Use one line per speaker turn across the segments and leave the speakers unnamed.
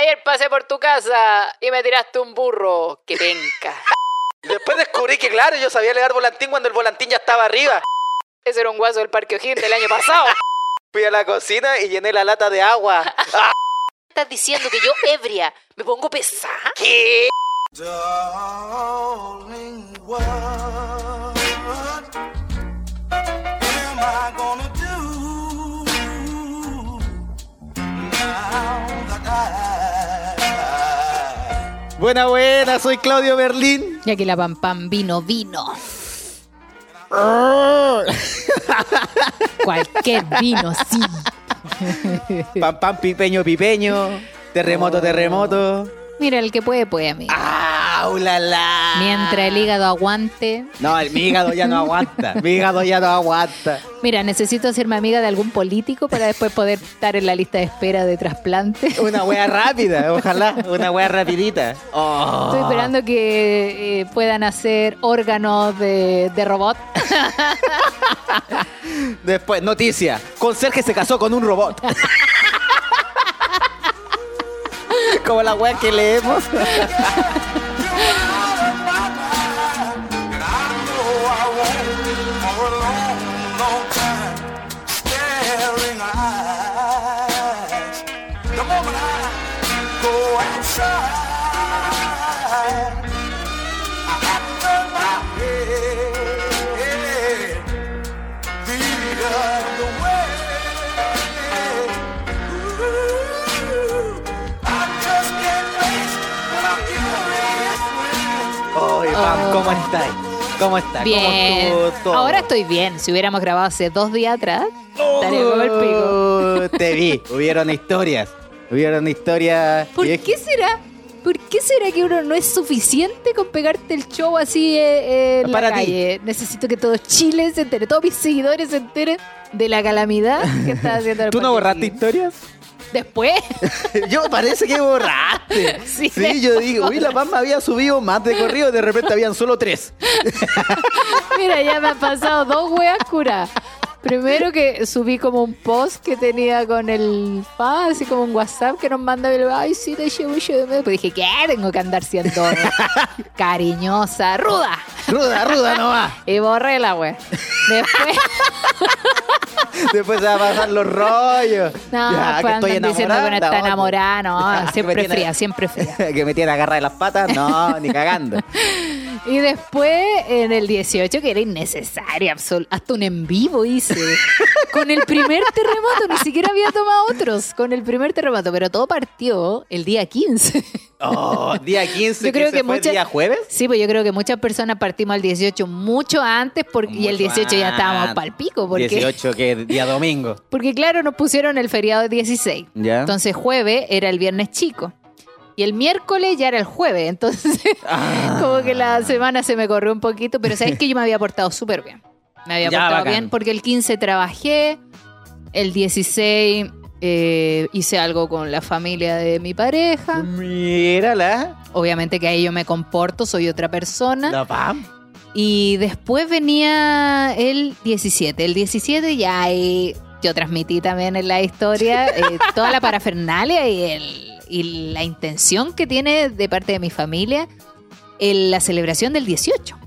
Ayer pasé por tu casa y me tiraste un burro. ¡Qué penca!
Después descubrí que, claro, yo sabía leer volantín cuando el volantín ya estaba arriba.
Ese era un guaso del Parque O'Higgins del año pasado.
Fui a la cocina y llené la lata de agua. Ah,
Estás diciendo que yo, ebria, me pongo pesada.
¿Qué?
Darling, what am I gonna do now that I
Buena, buena, soy Claudio Berlín.
Y aquí la pam pam vino, vino. Cualquier vino, sí.
Pam, pam, pipeño, pipeño. Terremoto, terremoto.
Mira, el que puede, puede, amigo.
¡Ah, ulala!
Mientras el hígado aguante.
No, el- mi hígado ya no aguanta. Mi hígado ya no aguanta.
Mira, necesito hacerme amiga de algún político para después poder estar en la lista de espera de trasplante.
Una wea rápida, ojalá. Una wea rapidita. Oh.
Estoy esperando que eh, puedan hacer órganos de, de robot.
Después, noticia. Conserje se casó con un robot. Como la wea que leemos. ¿cómo estáis? ¿Cómo estás?
Bien.
¿Cómo estuvo todo?
Ahora estoy bien. Si hubiéramos grabado hace dos días atrás, estaría como el pico.
Oh, Te vi. Hubieron historias. Hubieron historias.
¿Por
y es-
qué será? ¿Por qué será que uno no es suficiente con pegarte el show así eh, en
Para
la
ti.
calle? Necesito que todo Chile se entere, todos mis seguidores se enteren de la calamidad que está haciendo el
¿Tú no borraste historias?
Después,
Yo parece que borraste.
Sí,
Sí, yo digo, uy, la Pam me había subido más de corrido y de repente habían solo tres.
mira, ya me han pasado dos weas curas. Primero que subí como un post que tenía con el fa, así como un WhatsApp que nos manda, y le digo, ay, sí, te llevo yo de medio. Pues dije, ¿qué? Tengo que andar siendo cariñosa, ruda.
Ruda, ruda nomás.
Y borré la wea. Después,
Después se va a pasar los rollos.
no,
Ya,
pues andan diciendo que no está enamorada, no,
Ya, que me
siempre
tiene-
fría, siempre fría.
que me tiene agarrada de las patas, no, ni cagando.
Y después, en el 18, que era innecesaria, absol- hasta un en vivo hice. Con el primer terremoto, ni siquiera había tomado otros. Con el primer terremoto, pero todo partió el día 15.
Oh, día 15,
Yo creo que
fue el
muchas-
día jueves.
Sí, pues yo creo que muchas personas partimos al 18 mucho antes porque, y el
Mucho
18 ya estábamos pal pico. Porque,
18 que es día domingo.
porque claro, nos pusieron el feriado de 16.
Ya.
Entonces jueves era el viernes chico. Y el miércoles ya era el jueves. Entonces,
Ah.
como que la semana se me corrió un poquito. Pero sabes que yo me había portado súper bien. Me había
Ya,
portado
bacán.
bien porque el 15 trabajé. El 16 eh, hice algo con la familia de mi pareja.
Mírala.
Obviamente que ahí yo me comporto, soy otra persona.
La Pam.
Y después venía el 17. El 17 ya ahí yo transmití también en la historia eh, toda la parafernalia y, el, y la intención que tiene de parte de mi familia en la celebración del 18.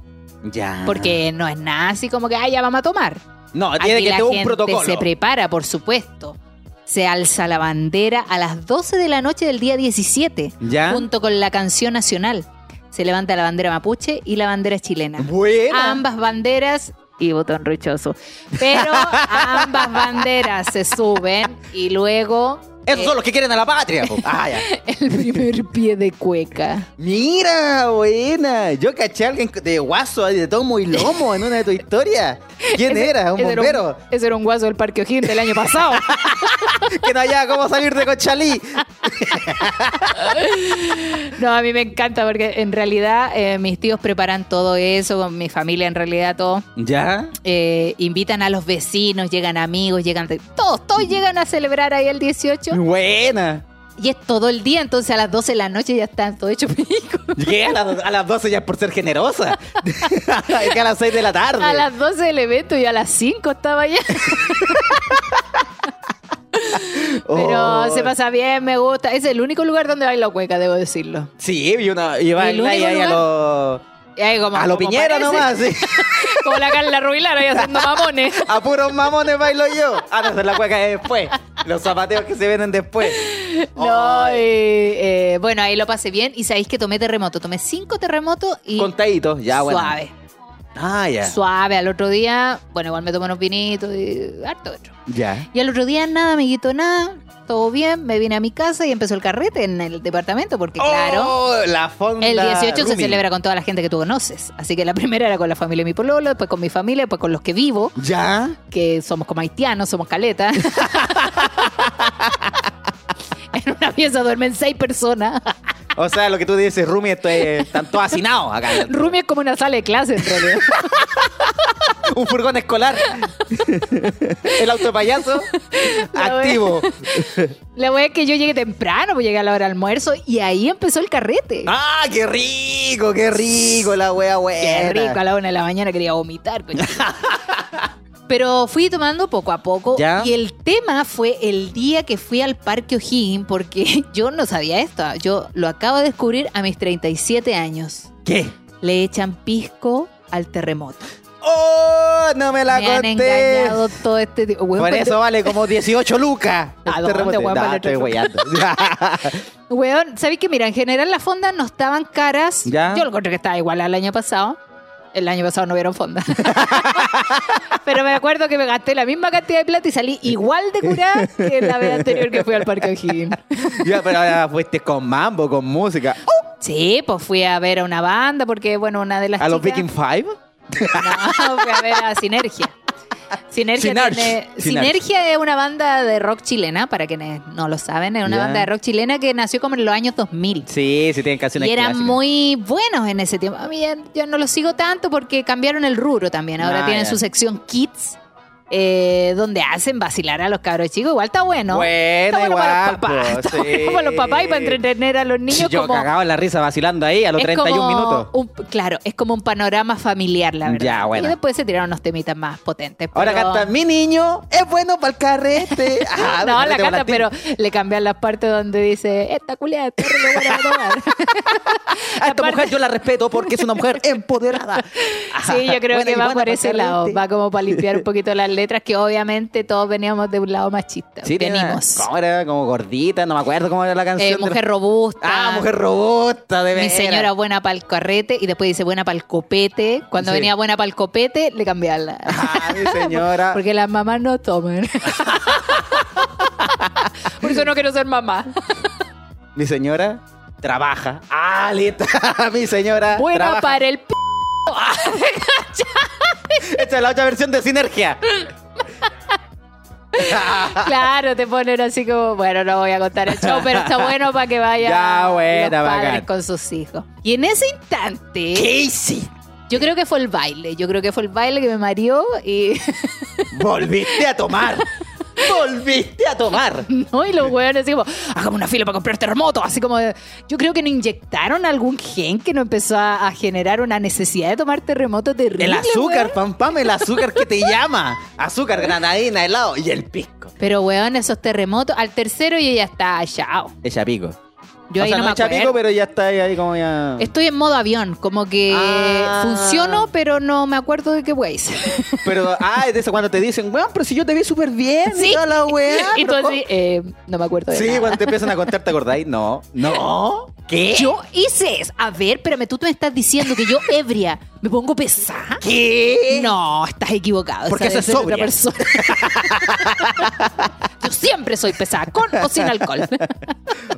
Ya.
Porque no es nada así como que, ah, ya vamos a tomar.
No, tiene
Aquí
que tener un protocolo.
se prepara, por supuesto. Se alza la bandera a las 12 de la noche del día 17,
Ya.
junto con la canción nacional. Se levanta la bandera mapuche y la bandera chilena.
Buena.
Ambas banderas y botón rochoso. Pero ambas banderas se suben y luego
Esos son los que quieren a la patria. Ah, ya.
el primer pie de cueca.
Mira, buena. Yo caché a alguien de guaso, de tomo y lomo en una de tus historias. ¿Quién era? ¿Un
Ese
bombero?
ese era un guaso del Parque O'Higgins del año pasado.
que no haya cómo salir de Conchalí.
No, a mí me encanta porque en realidad eh, mis tíos preparan todo eso, con mi familia en realidad todo.
¿Ya?
Eh, invitan a los vecinos, llegan amigos, llegan... Todos, todos llegan a celebrar ahí el 18.
Buena.
Y es todo el día, entonces a las 12 de la noche ya están todo hecho pico.
Llegué a, las- a las 12 ya por ser generosa. que a las 6 de la tarde.
A las 12 del evento y a las 5 estaba allá. Pero
Oh.
se pasa bien, me gusta. Es el único lugar donde bailo cueca, debo decirlo.
Sí, y una. Y va
¿El
ahí,
único
ahí a los.
Ahí como,
A lo
como
piñera
parece,
nomás, sí.
Como la Carla Rubilar ahí haciendo mamones.
A puros mamones bailo yo. Ah, no, es la cueca de después. Los zapateos que se venden después.
No, y, eh, bueno, ahí lo pasé bien. Y sabéis que tomé terremoto. Tomé cinco terremotos y
Contaditos, ya, bueno.
suave.
Ah, ya.
Suave. Al otro día, bueno, igual me tomé unos vinitos y harto otro.
Ya.
Y al otro día nada, me quitó nada. Todo bien, me vine a mi casa y empezó el carrete en el departamento porque claro,
Oh, la fonda
el 18 se celebra con toda la gente que tú conoces. Así que la primera era con la familia de mi pololo, después con mi familia, después con los que vivo,
Ya.
que somos como haitianos, somos caleta. en una pieza duermen seis personas.
O sea, lo que tú dices, Rumi, esto es, están todos hacinados acá.
Rumi es como una sala de clase en realidad.
Un furgón escolar. El auto de payaso.
La
activo.
La wea es que yo llegué temprano, pues llegué a la hora de almuerzo y ahí empezó el carrete.
¡Ah, qué rico! ¡Qué rico la wea buena!
Qué rico, a la una de la mañana quería vomitar. coño. Pero fui tomando poco a poco
¿Ya?
y el tema fue el día que fui al Parque O'Higgins porque yo no sabía esto. Yo lo acabo de descubrir a mis 37 años.
¿Qué?
Le echan pisco al terremoto.
¡Oh! No me la
Me han
conté.
engañado todo este tiempo.
Por
cuando-
eso vale como 18 lucas.
¿A dónde,
terremoto.
weón,
Nah, estoy weyando.
Weón, ¿sabéis que mira? En general las fondas no estaban caras.
¿Ya?
Yo lo encontré que estaba igual al año pasado. El año pasado no vieron fondas. Pero me acuerdo que me gasté la misma cantidad de plata y salí igual de curada que la vez anterior que fui al Parque O'Higgins.
ya, pero ahora fuiste con mambo, con música.
Sí, pues fui a ver a una banda porque, bueno, una de las
¿A los Viking Five?
No, fui a ver a Sinergia. Sinergia,
Sinarch.
tiene-
Sinarch.
Sinergia es una banda de rock chilena, para quienes no lo saben, es una
Ya.
banda de rock chilena que nació como en los años 2000.
Sí, sí tienen canciones
Y eran
clásicas.
muy buenos en ese tiempo. A mí ya, ya no los sigo tanto porque cambiaron el rubro también. Ahora
Ah,
tienen
ya.
su sección Kids, eh, donde hacen vacilar a los cabros chicos. Igual está bueno.
Buena,
está bueno para los papás.
pues,
Está bueno para los papás y para entretener a los niños.
Yo
como,
cagaba en la risa vacilando ahí a los
es
31
como
minutos.
un- claro, es como un panorama familiar, la verdad.
Ya, bueno.
Y después se tiraron unos temitas más potentes.
Ahora
pero-
canta mi niño, es bueno para el carrete. Ah,
No, la canta, pero le cambian las partes donde dice, esta culiada está re buena para tomar".
A esta mujer yo la respeto porque es una mujer empoderada.
Sí, yo creo que va por ese lado. Va como para limpiar un poquito las letras, que obviamente todos veníamos de un lado machista.
Sí,
Venimos.
¿Cómo era? Como gordita, no me acuerdo cómo era la canción.
Eh,
la-
mujer robusta.
Ah, mujer robusta, de
Mi señora buena para el carrete y después dice buena para el copete. Cuando
Sí.
venía buena para el copete, le cambiaban la.
Ah, mi señora.
Porque las mamás no toman. Por eso no quiero ser mamá.
Mi señora trabaja. Ah, mi señora
Buena
trabaja.
para el p.
Esta es la otra versión de Sinergia.
Claro, te ponen así como, bueno, no voy a contar el show, pero está bueno para que vayan
Ya, buena,
los padres
bacán.
con sus hijos. Y en ese instante,
Casey,
yo creo que fue el baile, yo creo que fue el baile que me mareó y,
volviste a tomar. volviste a tomar.
¿no? y los hueones así como, hagamos una fila para comprar terremoto, así como, yo creo que nos inyectaron algún gen que nos empezó a, a generar una necesidad de tomar terremoto terrible.
El azúcar,
weón.
pam pam, el azúcar que te llama. Azúcar, granadina, helado y el pisco.
Pero, weón, esos terremotos, al tercero yo ya está chao.
Echa pico.
Yo
o
ahí
sea,
no,
no
me
echa
acuerdo.
pico, pero ya está ahí, ahí como ya.
Estoy en modo avión, como que
Ah.
funciono, pero no me acuerdo de qué wey.
Pero, ah, es de eso cuando te dicen, weón, pero si yo te vi súper bien. y
Sí.
toda la weá.
y tú así, eh, no me acuerdo de
Sí,
nada.
cuando te empiezan a contar, ¿te acordáis? No. No. ¿Qué?
Yo hice eso. A ver, espérame, tú te me estás diciendo que yo ebria me pongo pesada.
¿Qué?
No, estás equivocado.
Porque
esa
eso es
otra persona. Yo siempre soy pesada, con o sin alcohol.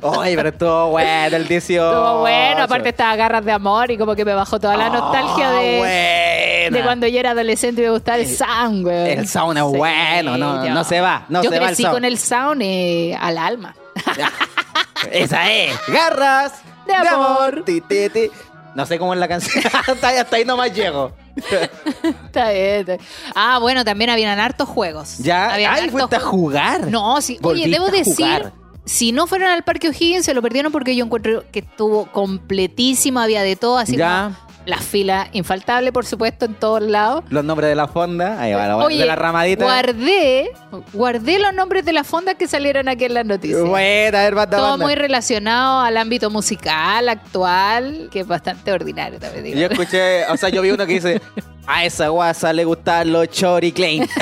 Oye, pero estuvo bueno el 18.
Estuvo bueno, aparte estaba garras de amor y como que me bajó toda la nostalgia de,
Ah, buena.
de cuando yo era adolescente y me gustaba el sound, güey.
el sound es bueno, no- no se va, no
yo
se va el sound.
con el sound eh, al alma.
Esa es. Garras
De amor.
Ti, ti, ti. No sé cómo es la canción. hasta, ahí, hasta ahí nomás llego.
Está bien, está bien. Ah, bueno, también habían hartos juegos.
Ya.
Habían
Ay, fuiste a jugar.
No, sí. Oye, debo decir, si no fueron al Parque O'Higgins, se lo perdieron porque yo encuentro que estuvo completísimo, había de todo, así
Ya.
como La fila infaltable, por supuesto, en todos lados.
Los nombres de la fonda. Ahí va, la-
Oye,
de la ramadita.
guardé, guardé los nombres de las fondas que salieron aquí en las noticias.
Buena, a ver, banda,
Todo
banda.
muy relacionado al ámbito musical actual, que es bastante ordinario también. digo.
Yo escuché, o sea, yo vi uno que dice, a esa guasa le gustan los Chori Klein.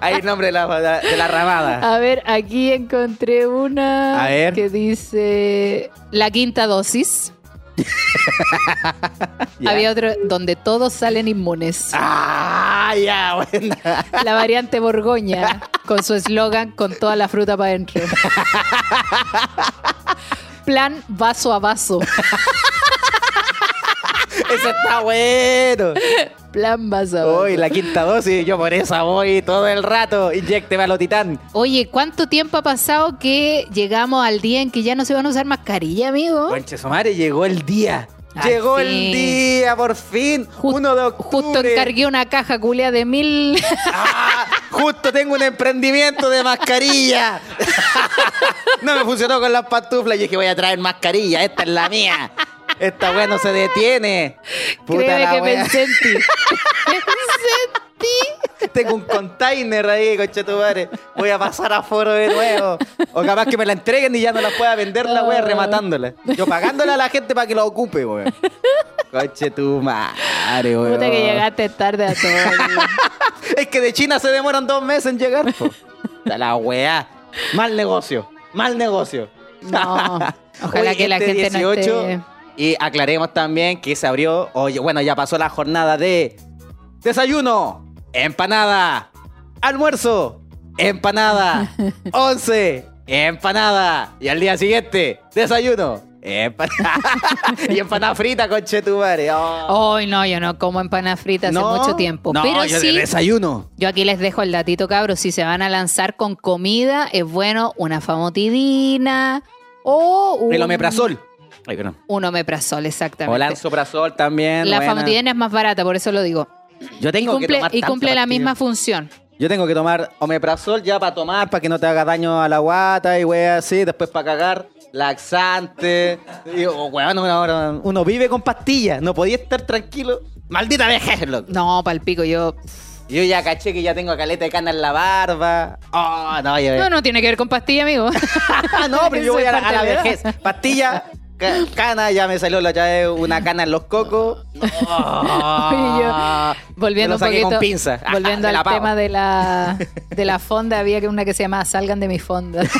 Ahí el nombre de la, de la ramada.
A ver, aquí encontré una
A ver.
que dice la quinta dosis. Había otro donde todos salen inmunes.
Ah, ya.
La variante Borgoña, con su eslogan con toda la fruta para adentro. Plan vaso a vaso.
Ese está bueno.
Plan vaso a.
Uy, la quinta dosis, yo por esa voy todo el rato. Inyecteme a lo titán.
Oye, ¿cuánto tiempo ha pasado que llegamos al día en que ya no se van a usar mascarilla, amigo?
Conche su madre, llegó el día. Llegó el día, por fin.
Ju-
Uno de octubre.
Justo encargué una caja culia de mil.
Ah, justo tengo un emprendimiento de mascarilla. no me funcionó con las pantuflas. Y dije, voy a traer mascarilla. Esta es la mía. Esta weá no se detiene. Puta
Créeme
la
que
wea.
pensé en ti. Pensé en ti.
Tengo un container ahí, conchetumare. Voy a pasar a foro de nuevo. O capaz que me la entreguen y ya no la pueda vender la wea
Ah.
rematándola. Yo pagándola a la gente para que la ocupe, weón. Conchetumare, weón.
Puta que llegaste tarde a todo.
Es que de China se demoran dos meses en llegar, po. La weá. Mal negocio. Mal negocio.
No. Ojalá que la
este
gente no
18,
esté...
Y aclaremos también que se abrió. Oye, bueno, ya pasó la jornada de desayuno, empanada, almuerzo, empanada, once, empanada. Y al día siguiente, desayuno, empanada. y empanada frita con chetumare.
Ay, no, yo no como empanadas fritas hace mucho tiempo.
No,
pero
yo
sí,
desayuno.
yo aquí les dejo el datito, cabros. Si se van a lanzar con comida, es bueno una famotidina o un...
El omeprazol. Ay, perdón.
Un omeprazol,
O
exactamente.
lanzoprazol también.
La
buena.
famotidina es más barata, por eso lo digo.
Yo
Y
tengo que
cumple,
tomar
y cumple la misma función.
Yo tengo que tomar omeprazol ya para tomar, para que no te haga daño a la guata y wea así, después para cagar, laxante. Y, oh, weón, uno, vive con pastillas, no podía estar tranquilo. Maldita vejez, loco.
No, palpico, yo...
Yo ya caché que ya tengo caleta de cana en la barba. Oh, no, yo...
No, no tiene que ver con pastilla, amigo.
No, pero yo voy a la, a la vejez. Pastilla, ca- cana, ya me salió la llave una cana en los cocos.
Yo, volviendo
Me lo
un
saqué
poquito,
con pinza. Ajá,
volviendo al tema de la, de la fonda, había que una que se llamaba Salgan de mi fonda.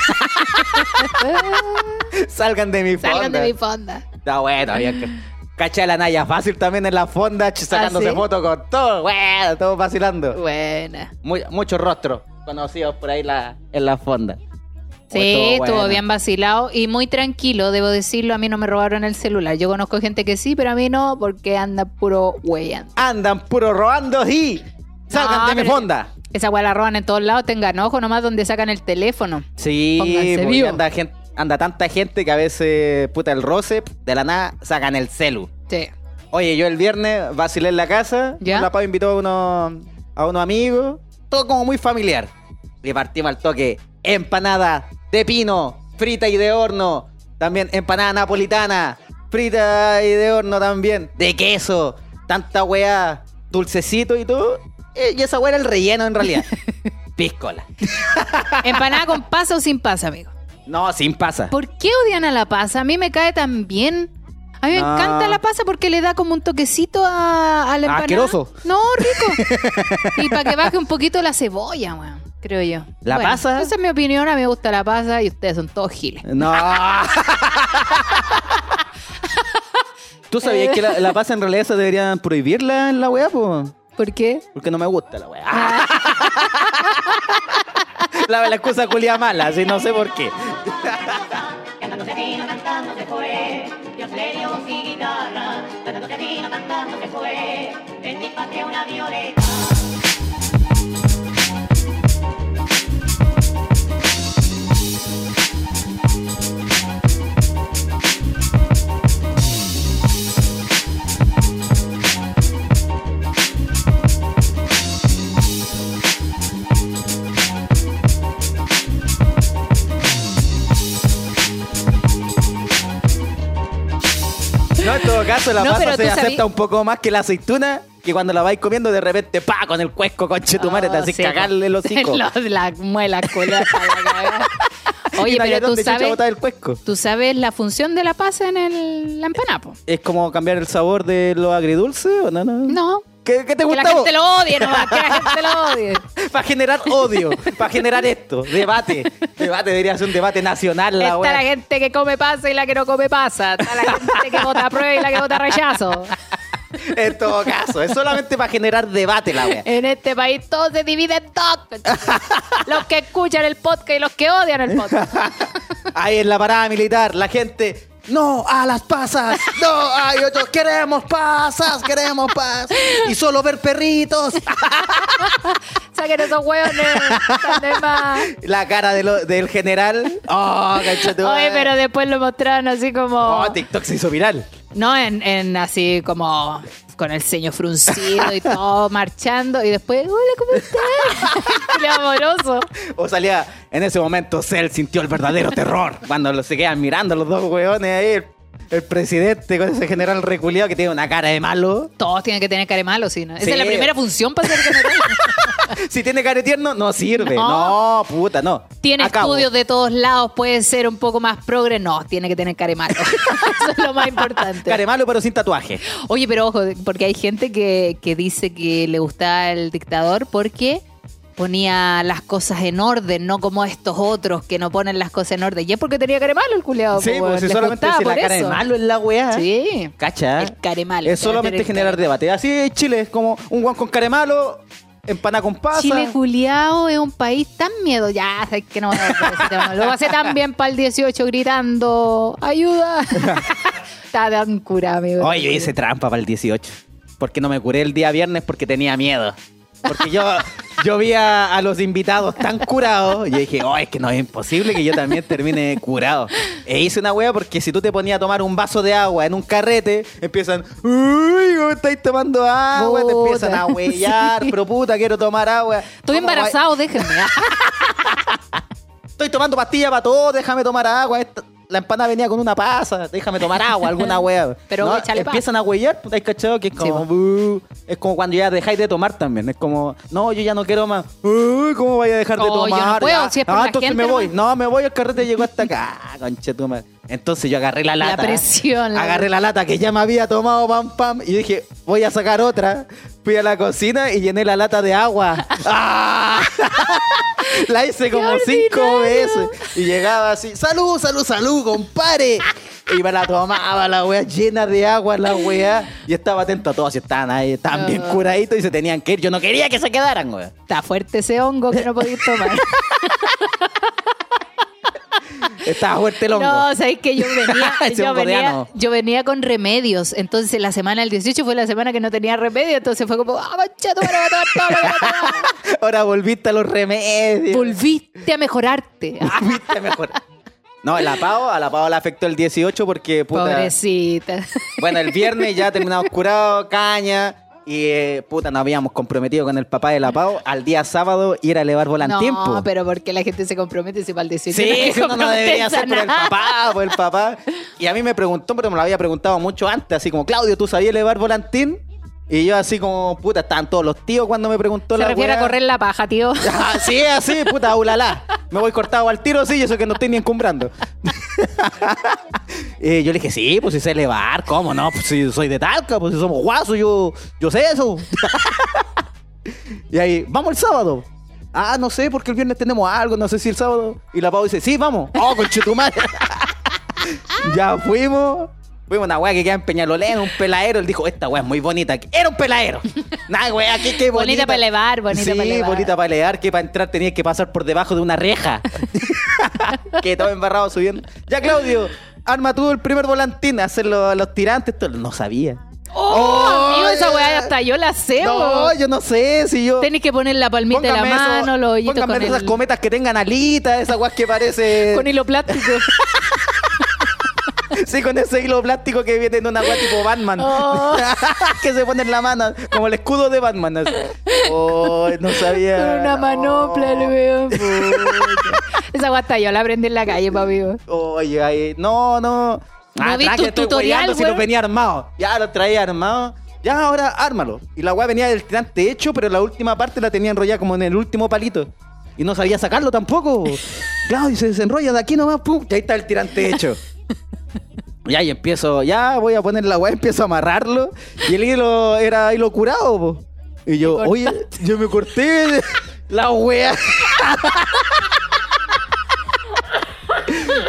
Salgan de mi fonda.
Salgan de mi fonda.
Está bueno, había que. Cacha la Naya fácil también en la fonda, sacándose
¿Ah, sí?
fotos con todo, bueno, todo vacilando.
Buena.
Muy- muchos rostros conocidos por ahí la, en la fonda.
Sí,
Estuvo
estuvo
bueno.
bien vacilado y muy tranquilo, debo decirlo. A mí no me robaron el celular. Yo conozco gente que sí, pero a mí no, porque anda puro hueyan.
Andan puro robando y salgan
No,
de mi fonda.
Esa weá la roban en todos lados. Tengan ojo nomás donde sacan el teléfono.
Sí, porque
vivo.
anda, gen- anda tanta gente que a veces, puta, el roce, de la nada, sacan el celu.
Sí.
Oye, yo el viernes vacilé en la casa,
¿Ya?
la invitó a unos, a unos amigos, todo como muy familiar. Y partimos al toque, empanada de pino, frita y de horno, también empanada napolitana, frita y de horno también, de queso, tanta weá, dulcecito y todo. Eh, Y esa weá era el relleno en realidad. Piscola.
Empanada con pasa o sin pasa, amigo.
No, sin pasa.
¿Por qué odian a la pasa? A mí me cae tan bien. A mí me
No.
encanta la pasa porque le da como un toquecito a, a la empanada.
Asqueroso.
No, rico. y para que baje un poquito la cebolla, weón, creo yo.
¿La pasa?
Esa es mi opinión. A mí me gusta la pasa y ustedes son todos giles.
No. ¿Tú sabías que la, la pasa en realidad se deberían prohibirla en la weá, po?
¿Por qué?
Porque no me gusta la weá. la, la excusa culia mala, así no sé por qué.
Cantándose vino, cantando se fue. Dios
No, en todo caso, la
No,
pasa se
sabí-
acepta un poco más que la aceituna, que cuando la vais comiendo de repente, pa, con el cuesco, conche tu madre, te
Oh,
haces
sí,
cagarle los hocico.
Los- la muela la. Oye, pero tú sabes,
botar el cuesco.
tú sabes la función de la pasa en el, la empanada?
¿Es como cambiar el sabor de lo agridulce o no? No.
No.
¿Qué, qué te
Que
gusta
la
a vos?
gente lo odie nomás, que la gente lo odie.
Para generar odio, para generar esto, debate. Debate debería ser un debate nacional la
Está la gente que come pasa y la que no come pasa. Está la gente que vota prueba y la que vota rechazo.
En todo caso, es solamente para generar debate la wea.
En este país todo se divide en dos. Los que escuchan el podcast y los que odian el podcast.
Ahí en la parada militar, la gente. No a las pasas, no a otros. Queremos pasas, queremos pasas. Y solo ver perritos.
Saquen esos hueones.
La cara de lo- del general. Oh.
Oye, pero después lo mostraron así como.
Oh, TikTok se hizo viral.
No, en, en así como con el ceño fruncido y todo marchando. Y después, hola, ¿cómo estás? Qué amoroso.
O salía, en ese momento, Cell sintió el verdadero terror. Cuando lo- se quedan mirando los dos hueones ahí. El, el presidente con ese general reculeado que tiene una cara de malo.
Todos tienen que tener cara de malo, ¿sí? ¿no? Esa
Sí.
es la primera función para ser general.
Si tiene cara de tierno, no sirve.
No.
No, puta, no.
Tiene
Acabo.
estudios de todos lados, puede ser un poco más progre. No, tiene que tener cara de malo. Eso es lo más importante.
Cara de malo, pero sin tatuaje.
Oye, pero ojo, porque hay gente que, que dice que le gustaba el dictador porque ponía las cosas en orden, no como estos otros que no ponen las cosas en orden. Y es porque tenía cara de malo el culeado.
Sí, pues si solamente si la cara de malo es la weá.
Sí.
Cacha.
El care malo.
Es solamente generar debate. Así es Chile, es como un guan con cara de malo, empana con pasa.
Chile culiao es un país tan miedo. Ya, sabes que no voy a ese tema. Lo pasé tan bien para el 18 gritando, ayuda. Está tan curado, amigo.
Oye, yo hice trampa para el 18. Porque no me curé el día viernes porque tenía miedo. Porque yo, yo vi a, a los invitados tan curados y dije, oh, es que no es imposible que yo también termine curado. E hice una wea porque si tú te ponías a tomar un vaso de agua en un carrete, empiezan, uy, ¿cómo estáis tomando agua? Te empiezan a huellar,
sí.
pero puta, quiero tomar agua.
Estoy
¿Cómo va-
embarazado, déjenme.
Estoy tomando pastillas para todo, déjame tomar agua. Esta- la empanada venía con una pasa, déjame tomar agua, alguna wea.
Pero
no, empiezan a huellar, ¿te has cachado? Que es como,
Sí.
"Bu". es como cuando ya dejáis de tomar también. Es como, no, yo ya no quiero más. Uy, ¿Cómo voy a dejar de
Oh, yo no
tomar?
puedo,
Ya.
si es por
ah,
la
entonces
gente,
me voy. No, me voy, el carrete llegó hasta acá. Conchetumare. Entonces yo agarré la
La
lata.
presión, la-
Agarré la lata que ya me había tomado, pam, pam. Y dije, voy a sacar otra. Fui a la cocina y llené la lata de agua. ¡Ah! La hice como cinco veces. Y llegaba así, salud, salud, salud, compadre. Y me la tomaba la wea llena de agua, la wea. Y estaba atento a todos, y estaban ahí, estaban bien curaditos y se tenían que ir. Yo no quería que se quedaran, wea.
Está fuerte ese hongo que no podéis tomar.
Estaba fuerte el hongo.
No, sabéis que yo venía, yo, venía
ano.
yo venía con remedios. Entonces la semana del 18 fue la semana que no tenía remedio. Entonces fue como, ah, tu madre, voy a tomar todo lo que voy a tomar".
Ahora volviste a los remedios.
Volviste a mejorarte.
Volviste. No, a la Pau, a la Pau le afectó el 18 porque, puta...
Pobrecita.
Bueno, el viernes ya terminamos curado, caña. Y eh, puta, nos habíamos comprometido con el papá de la Pau al día sábado ir a elevar volantín.
No,
po.
pero porque la gente se compromete si para el 18
Sí,
no
uno no debería ser por el papá, por el papá. Y a mí me preguntó, pero me lo había preguntado mucho antes, así como, Claudio, ¿tú sabías elevar volantín? Y yo así como, puta, estaban todos los tíos cuando me preguntó
Se
la
refiere a
weá.
correr la paja, tío.
Ah, sí, así, puta, ulala. Me voy cortado al tiro, sí, eso que no estoy ni encumbrando. y yo le dije, sí, pues si sé elevar, ¿cómo no? Pues si soy de Talca, pues si somos guasos, yo, yo sé eso. y ahí, vamos el sábado. Ah, no sé, porque el viernes tenemos algo, no sé si el sábado. Y la Pau dice, sí, vamos. Oh, conchetumare. ya fuimos. Fuimos a una weá que queda en Peñalolén, un peladero. Él dijo, esta weá es muy bonita. Era un peladero. Nada, weá, qué, qué bonita.
Bonita para elevar, bonita
sí,
para elevar.
bonita para elevar, que para entrar tenías que pasar por debajo de una reja. que todo embarrado subiendo. Ya, Claudio, arma tú el primer volantín, hacer los, los tirantes. todo. No sabía.
Oh, amigo, esa weá hasta yo la sé,
No,
bo.
yo no sé si yo.
Tenés que poner la palmita de la
Póngame eso-
mano, los hoyitos
póngame
con,
esas
el-
cometas que tengan alitas, esas weas que parece.
con hilo plástico.
Sí, con ese hilo plástico que viene en una wea tipo Batman.
Oh.
que se pone en la mano, como el escudo de Batman. así. Oh, no sabía.
Con una manopla, weón. puta. Esa hasta yo la aprendí en la calle, papi.
Oye, ay, no, no.
¿No viste
tranqui,
un tutorial,
si los venía armado. Ya lo traía armado. Ya ahora ármalo. Y la weá venía del tirante hecho, pero la última parte la tenía enrollada como en el último palito. Y no sabía sacarlo tampoco. claro, y se desenrolla de aquí nomás, pum. Y ahí está el tirante hecho. Ya, y empiezo, ya voy a poner la weá, empiezo a amarrarlo. Y el hilo era hilo curado, po. Y yo, oye, yo me corté la weá.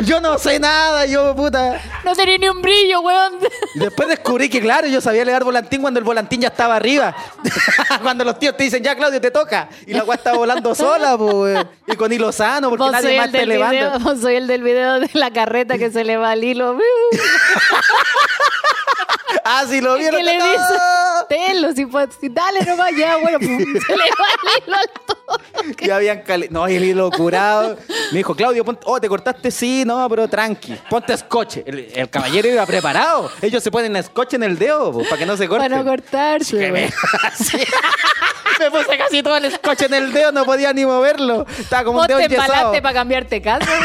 yo no sé nada, yo puta.
No tenía ni un brillo, weón.
Y después descubrí que, claro, yo sabía leer volantín cuando el volantín ya estaba arriba. cuando los tíos te dicen, ya, Claudio, te toca. Y la weá estaba volando sola, po, weón. Y con hilo sano, porque nadie más te
del
levanta.
video, vos soy el del video de la carreta que se le va el hilo.
Ah, sí, lo vieron.
que le dice, tenlo, si, si dale nomás, ya, bueno, pum, se le va el hilo al toque.
Y habían cali- No, y el hilo curado. Me dijo, Claudio, ponte- oh, ¿te cortaste? Sí, no, pero tranqui. Ponte scotch. El, el caballero iba preparado. Ellos se ponen scotch en el dedo, po, para que no se corte.
Para no cortarse.
Que me... puse casi todo el scotch en el dedo, no podía ni moverlo. Estaba como un dedo
te embalaste para cambiarte casa.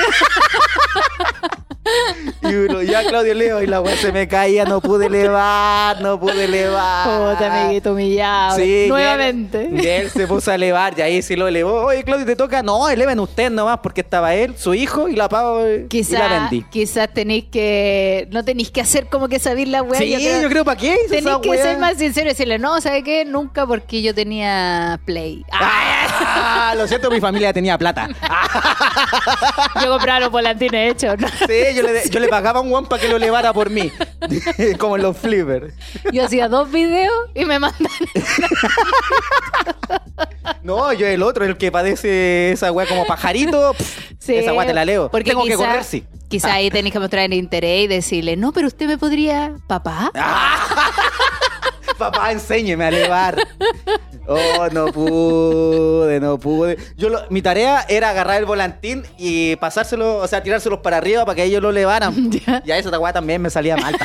Y uno, ya Claudio Leo, y la weá se me caía, no pude elevar, no pude elevar.
Puta, amiguito humillado.
Sí, y él-
Nuevamente.
Y él, se puso a elevar, y ahí sí lo elevó. Oye, Claudio, te toca. No, eleven usted nomás, porque estaba él, su hijo, y la y la
Quizás quizás tenéis que. No tenéis que hacer como que sabéis la weá.
Sí, yo creo, ¿para qué
Tenéis que
weá?
ser más sincero y decirle, no, ¿sabes qué? Nunca porque yo tenía Play.
Ah, lo siento, mi familia tenía plata.
Yo compraba los volantines hechos. ¿no?
Sí, yo le, yo le pagaba a un guan para que lo elevara por mí. Como en los flippers.
Yo hacía dos videos y me mandan.
No, yo el otro, el que padece esa weá como pajarito. pff,
Sí,
esa weá te la leo.
Porque
Tengo que correr, sí.
Quizá ahí tenéis que mostrar el interés y decirle, no, pero usted me podría, papá.
Ah. Papá, enséñeme a elevar. Oh, no pude, no pude. Yo lo- mi tarea era agarrar el volantín y pasárselo, o sea, tirárselos para arriba para que ellos lo elevaran.
Ya.
Y a esa weá también me salía mal.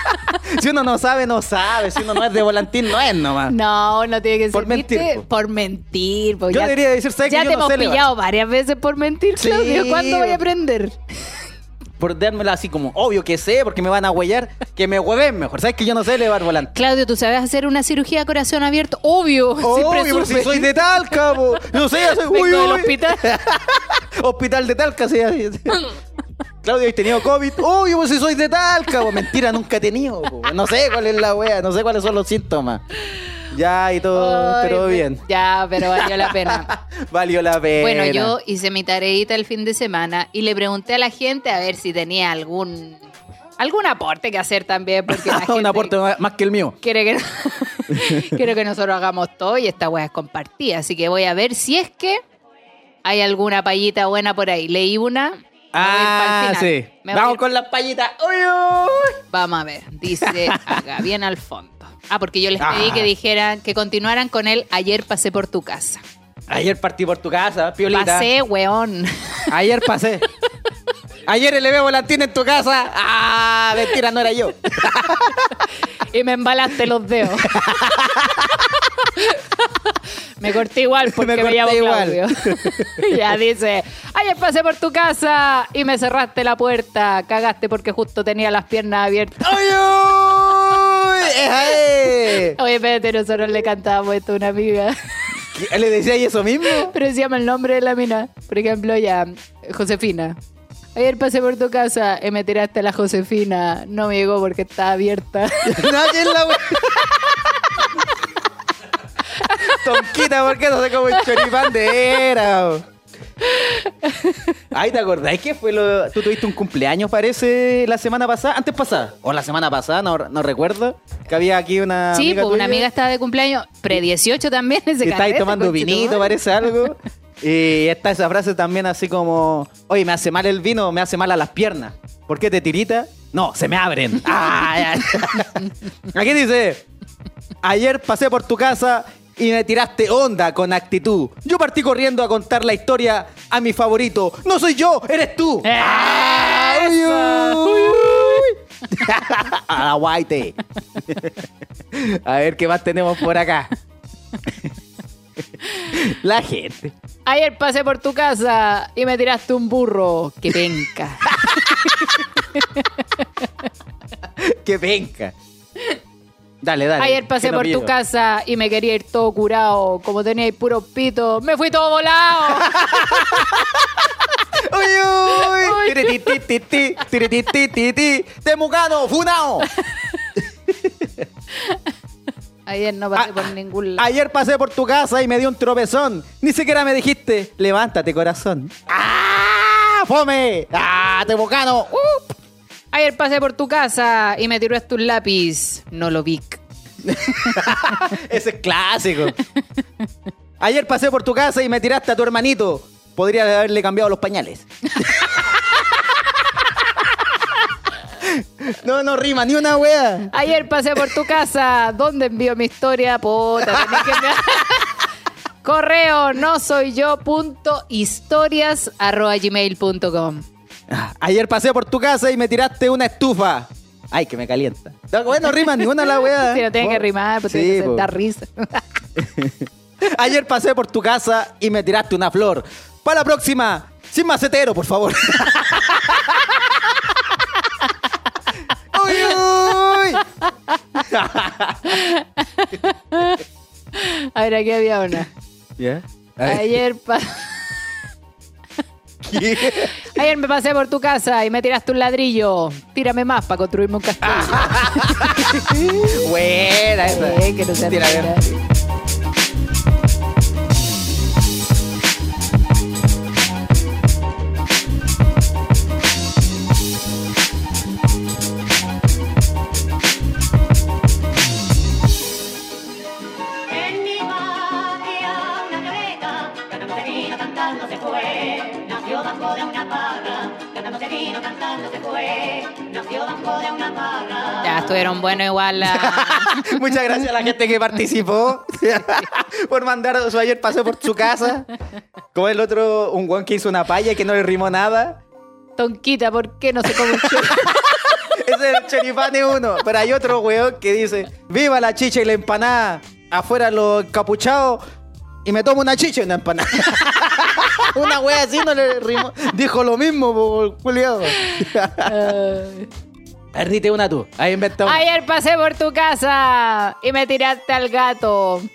si uno no sabe, no sabe. Si uno no es de volantín, no es nomás.
No, no tiene que ser.
Por mentir.
Por mentir. po.
Yo
Ya-
debería decir, ¿sabes
Ya
que yo
te
no
hemos
sé elevar?
pillado varias veces por mentir,
Sí.
Claudio. ¿Cuándo voy a aprender?
Por dármela así como, obvio que sé, porque me van a huellar. Que me hueven mejor. ¿Sabes que yo no sé elevar volante?
Claudio, ¿tú sabes hacer una cirugía a corazón abierto? Obvio.
Obvio, si
supe.
soy de Talca, po. No sé, soy uy,
del hospital.
Hospital de Talca, sí. así. Claudio, ¿has tenido COVID? Obvio, pues si soy de Talca, po. Mentira, nunca he tenido, po. No sé cuál es la wea, no sé cuáles son los síntomas. Ya, y todo,
Ay,
bien.
Ya, pero valió la pena.
Valió la pena.
Bueno, yo hice mi tareita el fin de semana y le pregunté a la gente a ver si tenía algún algún aporte que hacer también, porque la gente
Un aporte más que el mío.
quiere que, quiere que nosotros hagamos todo y esta weá es compartida. Así que voy a ver si es que hay alguna payita buena por ahí. Leí una.
Ah, sí. Vamos con las payitas. Uy, uy.
Vamos a ver. Dice acá, bien al fondo. Ah, porque yo les pedí
Ah.
que dijeran, que continuaran con él. Ayer pasé por tu casa.
Ayer partí por tu casa, piolita.
Pasé, weón.
Ayer pasé. Ayer elevé volantín en tu casa. Ah, mentira, no era yo.
y me embalaste los dedos. me corté igual porque
Me
me, llamo
igual.
Claudio. ya dice, ayer pasé por tu casa y me cerraste la puerta. Cagaste porque justo tenía las piernas abiertas.
¡Uy, es!
Oye, espérate, nosotros le cantábamos esto a una amiga.
¿Qué- ¿Le decía eso mismo?
Pero llama el nombre de la mina. Por ejemplo, ya, Josefina. Ayer pasé por tu casa y me tiraste la Josefina. No me llegó porque estaba abierta.
Nadie en la. Tonquita, ¿por qué no sé cómo el choripán de era? Ay, ¿te acordás que fue lo... Tú tuviste un cumpleaños, parece, la semana pasada? Antes pasada. O la semana pasada, no, no recuerdo. Que había aquí una
sí,
amiga
pues una amiga estaba de cumpleaños, pre-18 también. Ese
que está ahí
carrete,
tomando vinito, parece algo. Y está esa frase también así como, oye, me hace mal el vino, me hace mal a las piernas. ¿Por qué te tirita? No, se me abren. Ah. Aquí dice, ayer pasé por tu casa y me tiraste onda con actitud. Yo partí corriendo a contar la historia a mi favorito. No soy yo, eres tú. Uy. a la guaite. a ver qué más tenemos por acá. La gente.
Ayer pasé por tu casa y me tiraste un burro. Que penca.
Qué penca. Dale, dale.
Ayer pasé por tu casa y me quería ir todo curado. Como teníais puro pito, me fui todo volado.
¡Uy, uy! Temucano, funao.
Ayer no pasé por ningún lado.
Ayer pasé por tu casa y me dio un tropezón. Ni siquiera me dijiste, levántate, corazón. ¡Ah! ¡Fome! ¡Ah, Temucano! ¡Uh!
Ayer pasé por tu casa y me tiraste un lápiz. No lo vi.
Ese es clásico. Ayer pasé por tu casa y me tiraste a tu hermanito. Podría haberle cambiado los pañales. No, no rima, ni una wea.
Ayer pasé por tu casa. ¿Dónde envío mi historia? Puta, tenés que Correo no soy yo punto historias arroba gmail punto com.
Ayer pasé por tu casa y me tiraste una estufa. Ay, que me calienta. No, bueno, rima ni una la wea.
Si no tiene que
Oh,
rimar, pues
sí,
tiene que dar risa.
Ayer pasé por tu casa y me tiraste una flor. Para la próxima, sin macetero, por favor. ¡Uy, uy!
A ver, aquí había una.
¿Ya?
Ayer, Ayer me pasé por tu casa y me tiraste un ladrillo. Tírame más para construirme un castillo.
Buena esa.
Eh, que no se
cantando se fue. Nació bajo de una parra.
Ya estuvieron buenos igual. la-
Muchas gracias a la gente que participó por mandar su ayer pasé por su casa. Como el otro, un guan que hizo una palla y que no le rimó nada.
Tonquita, ¿por qué no se come un churro?
Ese es el choripane uno. Pero hay otro weón que dice: ¡Viva la chicha y la empanada! Afuera los encapuchados y me tomo una chicha y una empanada. Una wea así no le rimó. Dijo lo mismo, po, culiado.
Ay.
Perdiste una tú. Ahí inventó. una.
Ayer pasé por tu casa y me tiraste al gato.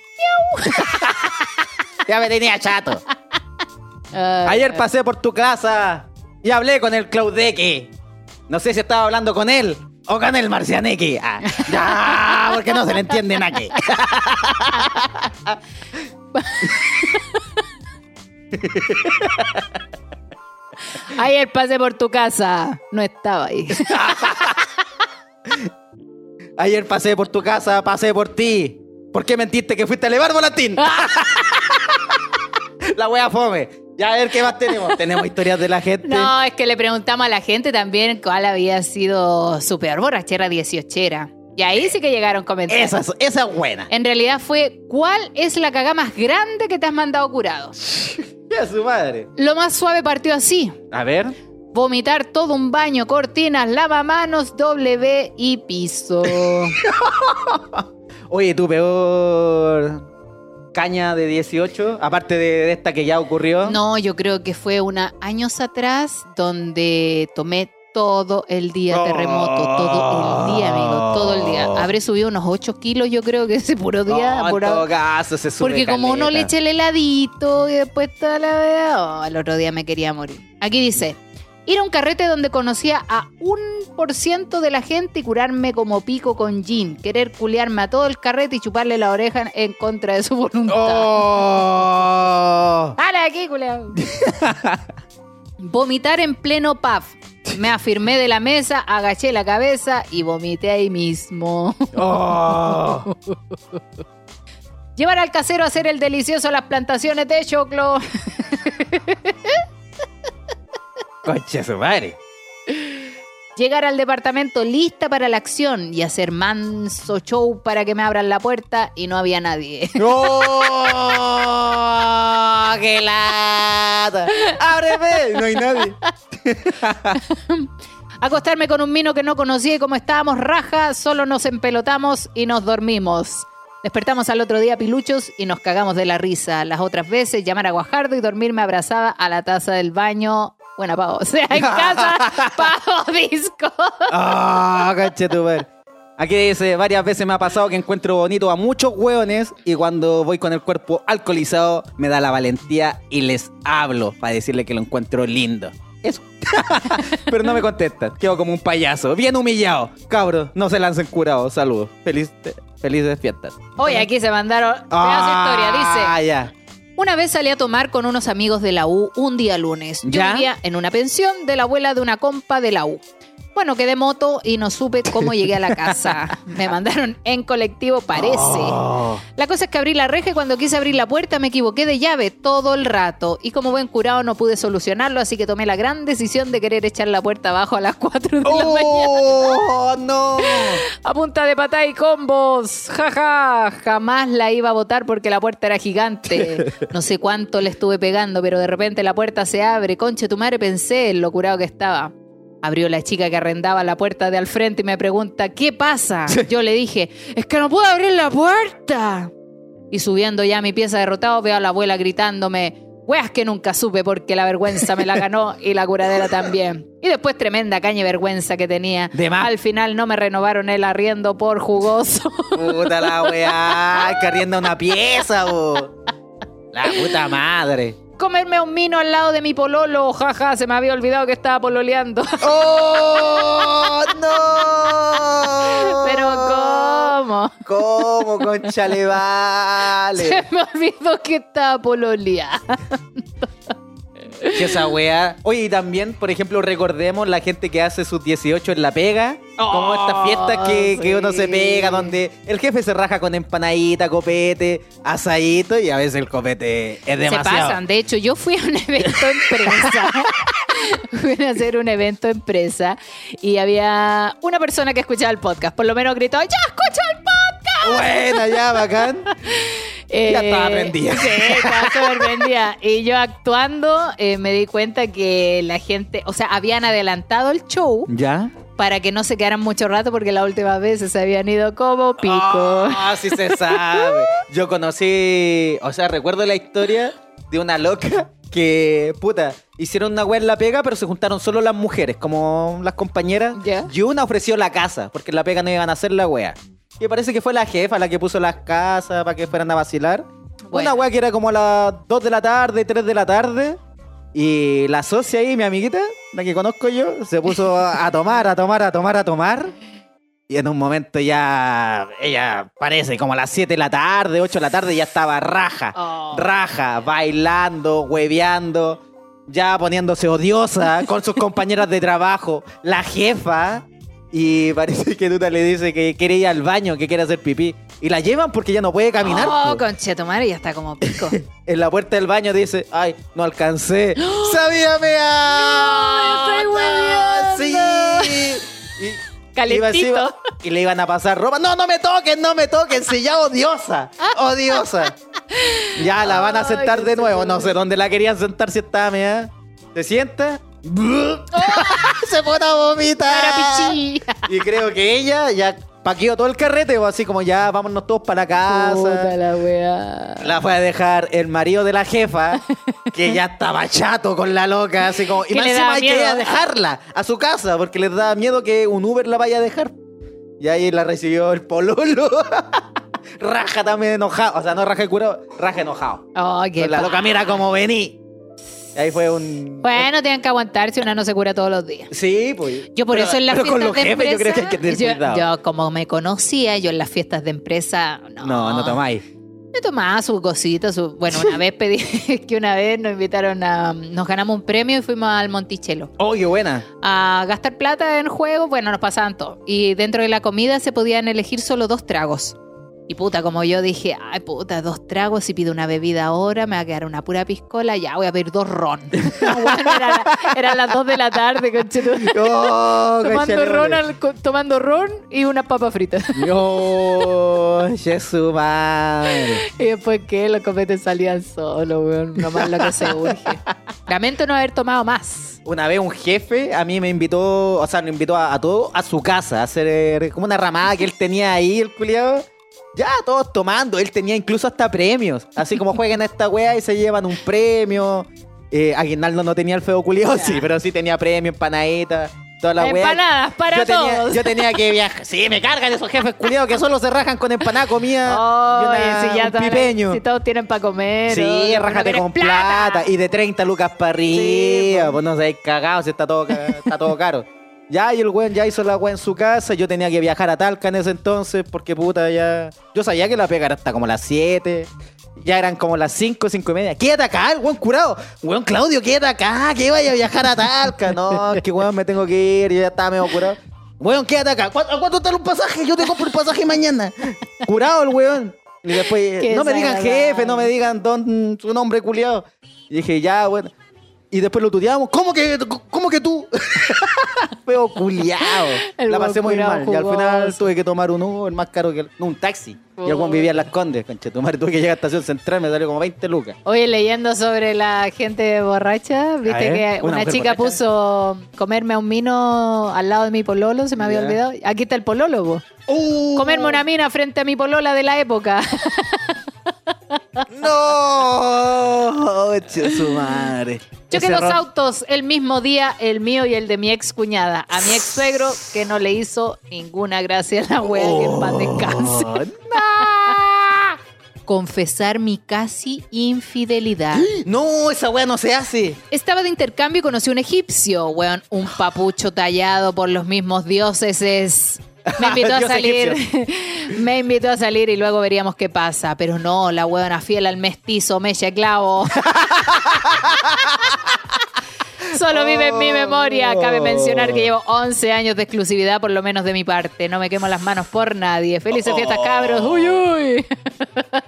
Ya me tenía chato.
Ay,
Ayer pasé por tu casa y hablé con el Claudeque. No sé si estaba hablando con él o con el Marcianeque. Ah, ya, porque no se le entiende nada.
Ayer pasé por tu casa. No estaba ahí.
Ayer pasé por tu casa, pasé por ti. ¿Por qué mentiste que fuiste a elevar volatín? la wea fome. Ya a ver qué más tenemos. Tenemos historias de la gente.
No, es que le preguntamos a la gente también cuál había sido su peor borrachera dieciochera. Y ahí sí que llegaron comentarios.
Esa, es- esa es buena.
En realidad fue, ¿cuál es la cagá más grande que te has mandado curado?
Ya su madre.
Lo más suave partió así.
A ver.
Vomitar todo un baño, cortinas, lavamanos, W y piso.
Oye, tu peor caña de 18, aparte de, de esta que ya ocurrió.
No, yo creo que fue una años atrás donde tomé todo el día
Oh.
terremoto, todo el día, amigo, todo el día. Habré subido unos 8 kilos, yo creo que ese puro día. pura-
todo caso, se sube
Porque como uno le echa el heladito y después toda la vea, oh, al otro día me quería morir. Aquí dice, ir a un carrete donde conocía a un por ciento de la gente y curarme como pico con gin, querer culiarme a todo el carrete y chuparle la oreja en contra de su voluntad.
¡Oh!
¡Dale aquí, culiao! Vomitar en pleno pub. Me afirmé de la mesa, agaché la cabeza y vomité ahí mismo.
¡Oh!
Llevar al casero a hacer el delicioso a las plantaciones de choclo.
Concha su madre.
Llegar al departamento lista para la acción y hacer manso show para que me abran la puerta y no había nadie.
¡Oh! ¡Qué lata! ¡Ábreme! No hay nadie.
Acostarme con un mino que no conocía y como estábamos raja, solo nos empelotamos y nos dormimos. Despertamos al otro día piluchos y nos cagamos de la risa. Las otras veces llamar a Guajardo y dormirme abrazada a la taza del baño. Buena pavo. O sea, en casa, pavo disco.
Tu madre. Aquí dice, varias veces me ha pasado que encuentro bonito a muchos hueones y cuando voy con el cuerpo alcoholizado me da la valentía y les hablo para decirle que lo encuentro lindo. Eso. Pero no me contestan. Quedo como un payaso. Bien humillado. Cabros, no se lancen curados. Saludos. Feliz, felices fiestas.
Oye, aquí se mandaron. Su historia, dice.
Ah, ya.
Una vez salí a tomar con unos amigos de la U un día lunes. Yo
¿Ya?
vivía en una pensión de la abuela de una compa de la U. Bueno, quedé moto y no supe cómo llegué a la casa. Me mandaron en colectivo, parece.
Oh.
La cosa es que abrí la reja y cuando quise abrir la puerta me equivoqué de llave todo el rato. Y como buen curado no pude solucionarlo, así que tomé la gran decisión de querer echar la puerta abajo a las 4 de la mañana.
¡Oh, no!
A punta de patá y combos. Jaja. Jamás la iba a botar porque la puerta era gigante. No sé cuánto le estuve pegando, pero de repente la puerta se abre. Conche tu madre, pensé en lo curado que estaba. Abrió la chica que arrendaba la puerta de al frente y me pregunta, ¿qué pasa? Yo le dije, es que no puedo abrir la puerta. Y subiendo ya a mi pieza derrotado, veo a la abuela gritándome, weas que nunca supe porque la vergüenza me la ganó y la curadera también. Y después tremenda caña y vergüenza que tenía.
De más.
Al final no me renovaron el arriendo por jugoso.
Puta la weá, que arrienda una pieza, bo. La puta madre.
Comerme un mino al lado de mi pololo, jaja, se me había olvidado que estaba pololeando.
¡Oh, no!
Pero ¿cómo?
¿Cómo, conchale, vale?
Se me olvidó que estaba pololeando.
Que esa weá. Oye, y también, por ejemplo, recordemos la gente que hace sus 18 en la pega. como estas fiestas que, que uno se pega, donde el jefe se raja con empanadita, copete, asadito, y a veces el copete es
Se
demasiado.
pasan. De hecho, yo fui a un evento empresa. fui a hacer un evento empresa y había una persona que escuchaba el podcast. Por lo menos gritó, ¡Ya escucha el podcast!
Buena, ya, bacán. Ya estaba prendida.
Eh, Sí, estaba súper prendida. Y yo actuando eh, me di cuenta que la gente, o sea, habían adelantado el show
¿Ya?
para que no se quedaran mucho rato porque la última vez se habían ido como pico.
Ah, sí se sabe. Yo conocí, o sea, recuerdo la historia de una loca que, puta, hicieron una wea en la pega, pero se juntaron solo las mujeres, como las compañeras.
Ya.
Y una ofreció la casa, porque en la pega no iban a hacer la wea. Y parece que fue la jefa la que puso las casas para que fueran a vacilar.
Bueno.
Una wea que era como a las 2 de la tarde, 3 de la tarde. Y la socia ahí, mi amiguita, la que conozco yo, se puso a tomar, a tomar, a tomar, a tomar. Y en un momento ya, ella parece como a las 7 de la tarde, 8 de la tarde, ya estaba raja,
Oh.
raja, bailando, hueveando, ya poniéndose odiosa con sus compañeras de trabajo, la jefa. Y parece que Duda le dice que quiere ir al baño, que quiere hacer pipí. Y la llevan porque ya no puede caminar.
Oh,
po.
conchetumare, ya está como pico.
En la puerta del baño dice, ay, no alcancé. ¡Sabía mear!
No, estoy.
Sí. Y,
Calentito.
le iban a pasar ropa. No, no me toquen, no me toquen. Si ya odiosa. Odiosa. Ya la van a sentar de nuevo. No sé dónde la querían sentar si estaba meada. ¿Se sienta? Se pone a vomitar. Y creo que ella ya paqueó todo el carrete, o así como ya vámonos todos para la casa.
Puta la weá.
La fue a dejar el marido de la jefa, que ya estaba chato con la loca, así como. Y más encima a dejarla a su casa, porque les da miedo que un Uber la vaya a dejar. Y ahí la recibió el pololo. raja también enojado. O sea, no raja curado, raja enojado.
Oh, qué
Pues la loca, mira cómo vení. Ahí fue un.
Bueno, tienen que aguantarse, una no se cura todos los días.
Sí, pues.
Yo por
Pero-
eso en las
pero
fiestas
con los
de
jefes
empresa,
yo creo que hay que tener
yo,
cuidado.
yo como me conocía, yo en las fiestas de empresa, no.
No, no tomáis.
Me tomaba su cosita, su... Bueno, una vez pedí que una vez nos invitaron a... Nos ganamos un premio y fuimos al Monticello.
Oh, qué buena.
A gastar plata en juegos, bueno, nos pasaban todo. Y dentro de la comida se podían elegir solo dos tragos. Y puta, como yo dije, ay puta, dos tragos, si pido una bebida ahora, me va a quedar una pura piscola, ya voy a pedir dos ron. bueno, era la- eran las dos de la tarde, conchetumare.
Oh,
tomando ron, al- tomando ron y una papa frita.
No, Jesús madre.
y después que los copetes salían solos, weón. Nomás lo que se urge. Lamento no haber tomado más.
Una vez un jefe a mí me invitó, o sea, nos invitó a, a todos a su casa a hacer como una ramada que él tenía ahí, el culiado. Ya, todos tomando. Él tenía incluso hasta premios. Así como juegan a esta wea y se llevan un premio. Eh, Aguinaldo no tenía el feo culiado, sí, pero sí tenía premio, empanadita. toda la.
Empanadas para
yo tenía,
todos.
Yo tenía que viajar. Sí, me cargan esos jefes culiados que solo se rajan con empanada, comida y
Oye,
una-
si ya
un pipeño.
Si todos tienen para comer.
Sí, rájate con plata. Y de 30 lucas para arriba.
Sí,
pues no seáis cagados, está todo, está todo caro. Ya, y el weón ya hizo la weá en su casa. Yo tenía que viajar a Talca en ese entonces porque puta ya. Yo sabía que la pega era hasta como las 7. Ya eran como las 5, 5 y media. Quédate acá, el weón curado. Weón Claudio, quédate acá, que vaya a viajar a Talca. No, que weón me tengo que ir, yo ya estaba medio curado. Weón, quédate acá. ¿Cu- ¿A cuánto está un pasaje? Yo te compro el pasaje mañana. Curado el weón. Y después, no me digan jefe, no me digan don, su nombre culiado. Y dije, ya, bueno. Y después lo tuteamos. ¿Cómo que, cómo que tú? Feo culiado.
El
La pasé muy mal. Y al final tuve que tomar un Uber más caro que el- no, un taxi. Y el vivía en Las Condes, concha. Tu madre tuve que llegar a Estación Central, me salió como 20 lucas.
Oye, leyendo sobre la gente borracha, viste
ver,
que
una
chica
borracha.
puso comerme a un mino al lado de mi pololo, se me había olvidado. Aquí está el polólogo.
Uh,
Comerme una mina frente a mi polola de la época.
¡No! Che, su madre.
Choqué dos
ron-
autos el mismo día, el mío y el de mi ex cuñada. A mi ex suegro, que no le hizo ninguna gracia a la wea que en paz descanse.
Oh,
Confesar mi casi infidelidad.
No, esa weá no se hace.
Estaba de intercambio y conocí un egipcio, weón. Un papucho tallado por los mismos dioses es... Me invitó a salir. me invitó a salir y luego veríamos qué pasa. Pero no, la weona fiel al mestizo, Meche Clavo. Solo vive en mi memoria. Cabe mencionar que llevo 11 años de exclusividad, por lo menos de mi parte. No me quemo las manos por nadie. Felices fiestas, cabros. Uy, uy.